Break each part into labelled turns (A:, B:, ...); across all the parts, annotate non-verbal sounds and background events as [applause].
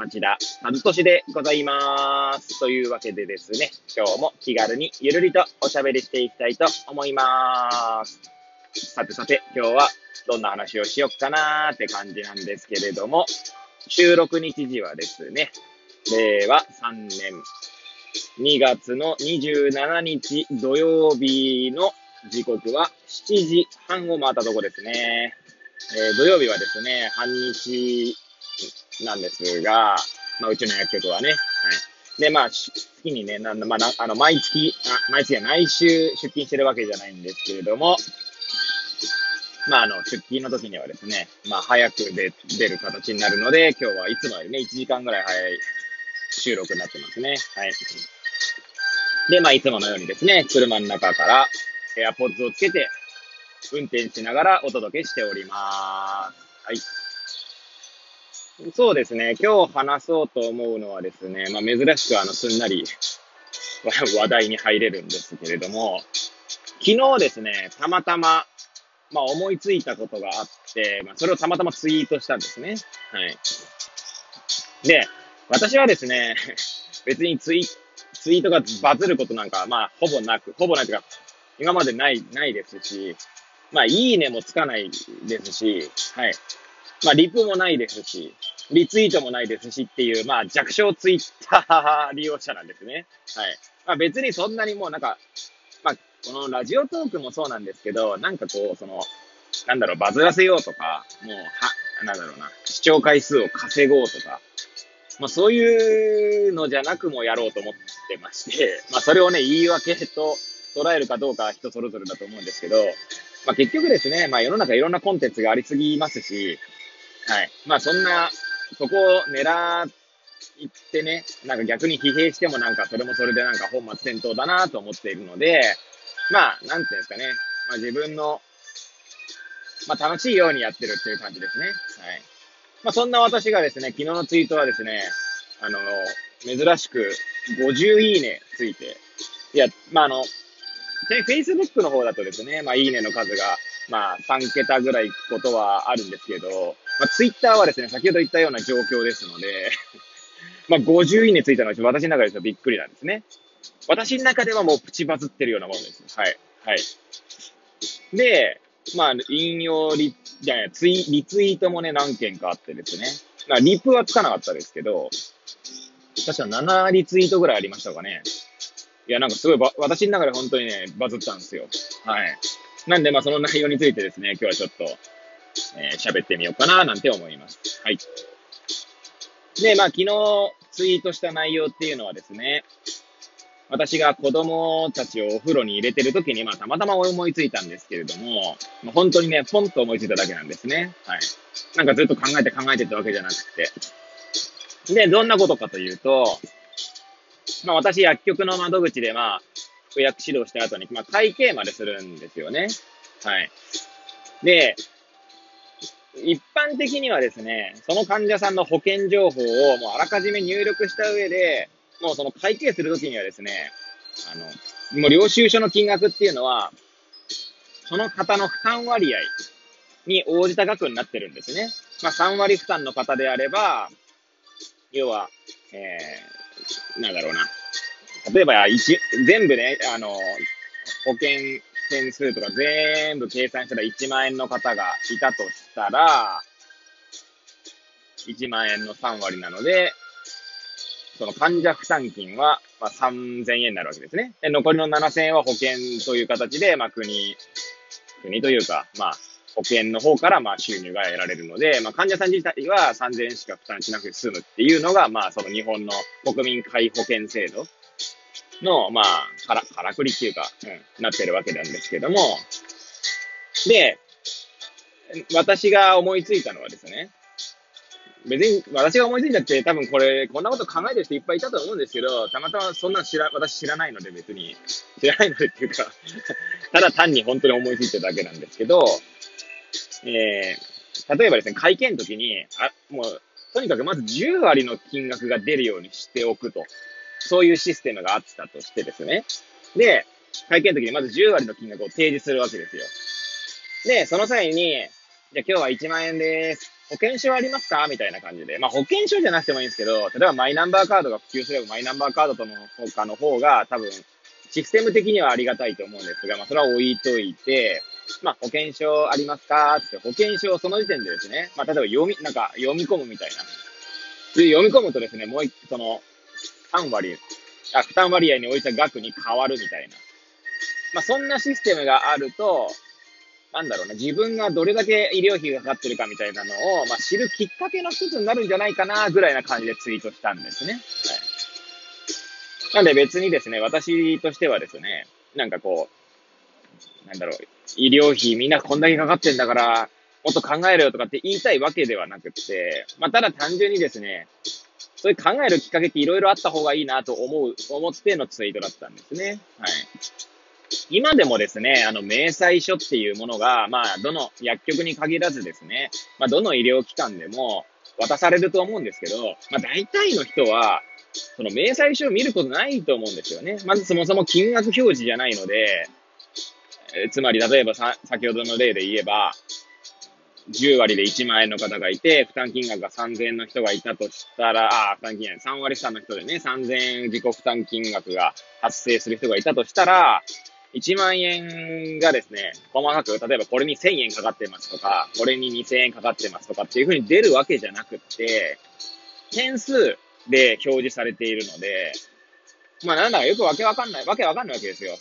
A: 町田和俊でございます。というわけでですね、今日も気軽にゆるりとおしゃべりしていきたいと思います。さてさて、今日はどんな話をしよっかなーって感じなんですけれども、収録日時はですね、令和3年2月の27日土曜日の時刻は7時半を回ったとこですね。えー、土曜日はですね、半日なんですが、まあ、うちの薬局はね、はい。で、まあ、月にね、なんまあ、あの、毎月、あ、毎月は毎週出勤してるわけじゃないんですけれども、まあ、あの、出勤の時にはですね、まあ、早く出出る形になるので、今日はいつもよりね、1時間ぐらい早い収録になってますね。はい。で、まあ、いつものようにですね、車の中から AirPods をつけて、運転しながらお届けしております。はい。そうですね、今日話そうと思うのはですね、まあ、珍しくあの、すんなり [laughs] 話題に入れるんですけれども、昨日ですね、たまたま、まあ、思いついたことがあって、まあ、それをたまたまツイートしたんですね。はい。で、私はですね、[laughs] 別にツイツイートがバズることなんか、まあ、ほぼなく、ほぼないというか、今までない、ないですし、まあ、いいねもつかないですし、はい。まあ、リプもないですし、リツイートもないですしっていう、まあ、弱小ツイッター利用者なんですね。はい。まあ、別にそんなにもうなんか、まあ、このラジオトークもそうなんですけど、なんかこう、その、なんだろう、バズらせようとか、もう、は、なんだろうな、視聴回数を稼ごうとか、まあそういうのじゃなくもやろうと思ってまして、まあそれをね、言い訳と捉えるかどうかは人それぞれだと思うんですけど、まあ結局ですね、まあ世の中いろんなコンテンツがありすぎますし、はい。まあそんな、そこを狙ってね、なんか逆に疲弊してもなんかそれもそれでなんか本末転倒だなと思っているので、まあ、なんていうんですかね、まあ自分の、まあ楽しいようにやってるっていう感じですね。はい。まあそんな私がですね、昨日のツイートはですね、あの、珍しく50いいねついて、いや、まああの、Facebook の方だとですね、まあいいねの数が、まあ3桁ぐらいことはあるんですけど、まあ、ツイッターはですね、先ほど言ったような状況ですので [laughs] まあ、50いいねついたのは私の中ではびっくりなんですね。私の中ではもうプチバズってるようなものです。はい。はい。で、まあ、引用リ、じゃない、ツイ、リツイートもね、何件かあってですね。まあ、リプはつかなかったですけど、確か7リツイートぐらいありましたかね。いや、なんかすごいば、私の中で本当にね、バズったんですよ。はい。なんで、まあ、その内容についてですね、今日はちょっと、えー、喋ってみようかな、なんて思います。はい。で、まあ、昨日ツイートした内容っていうのはですね、私が子供たちをお風呂に入れてる時に、まあ、たまたま思いついたんですけれども、まあ、本当にね、ポンと思いついただけなんですね。はい。なんかずっと考えて考えてたわけじゃなくて。で、どんなことかというと、まあ、私、薬局の窓口で、まあ、服薬指導した後に、まあ、会計までするんですよね。はい。で、一般的にはですね、その患者さんの保険情報をもうあらかじめ入力した上で、もうその会計するときにはですね、あの、もう領収書の金額っていうのは、その方の負担割合に応じた額になってるんですね。まあ3割負担の方であれば、要は、えー、なんだろうな。例えば、全部ね、あの、保険点数とか全部計算したら1万円の方がいたとしたら、1万円の3割なので、その患者負担金は、まあ、3000円になるわけですね。で、残りの7000円は保険という形で、まあ、国、国というか、まあ、保険の方から、まあ、収入が得られるので、まあ、患者さん自体は3000円しか負担しなくて済むっていうのが、まあ、その日本の国民皆保険制度の、まあ、から、からくりっていうか、うん、なってるわけなんですけども、で、私が思いついたのはですね、別に私が思いついたって、多分これ、こんなこと考えてる人いっぱいいたと思うんですけど、たまたまそんな知ら、私知らないので別に、知らないのでっていうか [laughs] ただ単に本当に思いついてるだけなんですけど、えー、例えばですね、会計の時に、あ、もう、とにかくまず10割の金額が出るようにしておくと。そういうシステムがあったとしてですね。で、会計の時にまず10割の金額を提示するわけですよ。で、その際に、じゃあ今日は1万円です。保険証ありますか？みたいな感じで。まあ保険証じゃなくてもいいんですけど、例えばマイナンバーカードが普及すればマイナンバーカードとの他の方が多分システム的にはありがたいと思うんですが、まあそれは置いといて、まあ保険証ありますか？って保険証その時点でですね、まあ例えば読み、なんか読み込むみたいな。で、読み込むとですね、もう一、その、3割、あ、負担割合に応じた額に変わるみたいな。まあそんなシステムがあると、なんだろうな、自分がどれだけ医療費がかかってるかみたいなのを、まあ、知るきっかけの一つになるんじゃないかな、ぐらいな感じでツイートしたんですね。はい。なんで別にですね、私としてはですね、なんかこう、なんだろう、医療費みんなこんだけかかってんだから、もっと考えろよとかって言いたいわけではなくて、まあ、ただ単純にですね、そういう考えるきっかけっていろいろあった方がいいなと思う、思ってのツイートだったんですね。はい。今でもですね、あの、明細書っていうものが、まあ、どの薬局に限らずですね、まあ、どの医療機関でも渡されると思うんですけど、まあ、大体の人は、その明細書を見ることないと思うんですよね。まずそもそも金額表示じゃないので、えつまり例えばさ、先ほどの例で言えば、10割で1万円の方がいて、負担金額が3000円の人がいたとしたら、あ、負担金額、3割負担の人でね、3000円自己負担金額が発生する人がいたとしたら、1万円がですね、細かく、例えばこれに1000円かかってますとか、これに2000円かかってますとかっていう風に出るわけじゃなくって、点数で表示されているので、まあなんだかよくわけわかんない、わけわかんないわけですよ。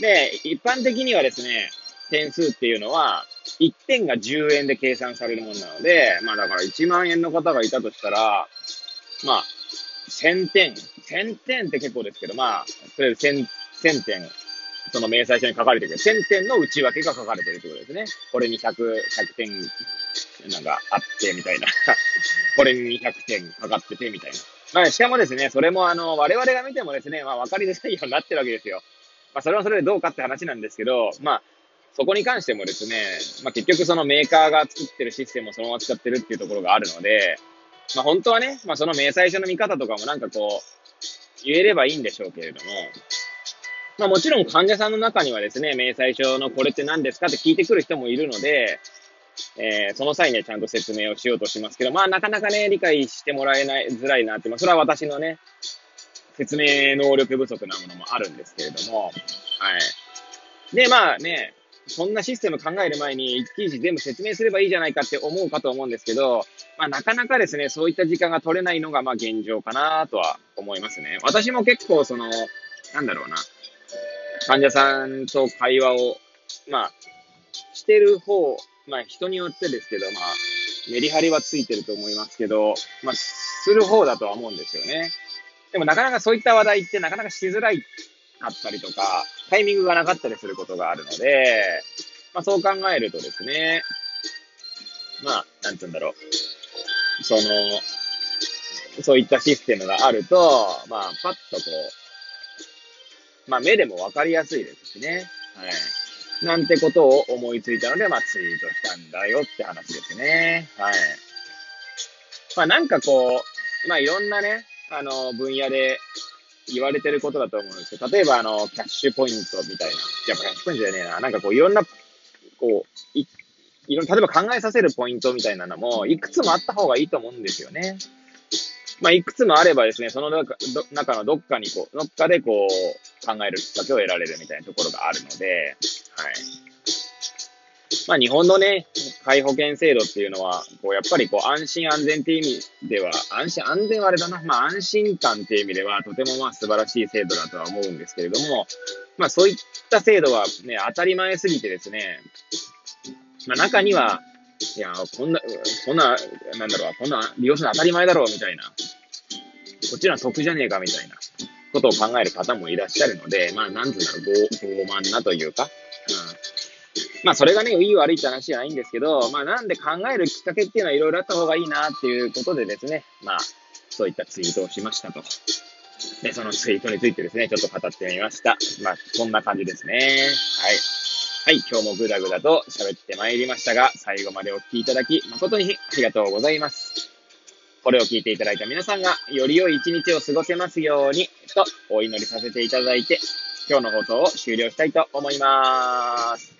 A: で、一般的にはですね、点数っていうのは、1点が10円で計算されるものなので、まあだから1万円の方がいたとしたら、まあ、1000点。1000点って結構ですけど、まあ、とりあえず1000 1000点、その明細書に書かれてるけど1000点の内訳が書かれてるってことですね。これに100、100点なんかあって、みたいな。[laughs] これに200点かかってて、みたいな。まあ、しかもですね、それもあの、我々が見てもですね、まあ、わかりづらいようになってるわけですよ。まあ、それはそれでどうかって話なんですけど、まあ、そこに関してもですね、まあ、結局そのメーカーが作ってるシステムをそのまま使ってるっていうところがあるので、まあ、本当はね、まあ、その明細書の見方とかもなんかこう、言えればいいんでしょうけれども、まあもちろん患者さんの中にはですね、明細書のこれって何ですかって聞いてくる人もいるので、えー、その際にはちゃんと説明をしようとしますけど、まあなかなかね、理解してもらえないづらいなって、まあそれは私のね、説明能力不足なものもあるんですけれども、はい。で、まあね、そんなシステム考える前に一記事全部説明すればいいじゃないかって思うかと思うんですけど、まあなかなかですね、そういった時間が取れないのがまあ現状かなとは思いますね。私も結構その、なんだろうな、患者さんと会話を、まあ、してる方、まあ人によってですけど、まあ、メリハリはついてると思いますけど、まあ、する方だとは思うんですよね。でもなかなかそういった話題ってなかなかしづらいかったりとか、タイミングがなかったりすることがあるので、まあそう考えるとですね、まあ、なんつうんだろう。その、そういったシステムがあると、まあ、パッとこう、まあ、目でもわかりやすいですしね。はい。なんてことを思いついたので、まあ、ツイートしたんだよって話ですね。はい。まあ、なんかこう、まあ、いろんなね、あの、分野で言われてることだと思うんですけど、例えば、あの、キャッシュポイントみたいな。やっぱキャッシュポイントじゃねえな。なんかこう、いろんな、こう、い、いろん、例えば考えさせるポイントみたいなのも、いくつもあった方がいいと思うんですよね。まあ、いくつもあればですね、その中中のどっかにこう、どっかでこう、考えるきっかけを得られるみたいなところがあるので、はい。まあ、日本のね、介保険制度っていうのは、こう、やっぱりこう、安心安全っていう意味では、安心、安全はあれだな、まあ、安心感っていう意味では、とてもまあ、素晴らしい制度だとは思うんですけれども、まあ、そういった制度はね、当たり前すぎてですね、まあ、中には、いや、こんな、こんな、なんだろう、こんな利用するの当たり前だろう、みたいな。こっちは得じゃねえか、みたいなことを考える方もいらっしゃるので、まあ、なんつうんだろう、傲慢なというか、まあ、それがね、いい悪いって話じゃないんですけど、まあ、なんで考えるきっかけっていうのはいろいろあった方がいいなっていうことでですね、まあ、そういったツイートをしましたと。で、そのツイートについてですね、ちょっと語ってみました。まあ、こんな感じですね。はい。はい、今日もぐだぐだと喋ってまいりましたが、最後までお聴きいただき、誠にありがとうございます。これを聞いていただいた皆さんが、より良い一日を過ごせますように、とお祈りさせていただいて、今日の放送を終了したいと思います。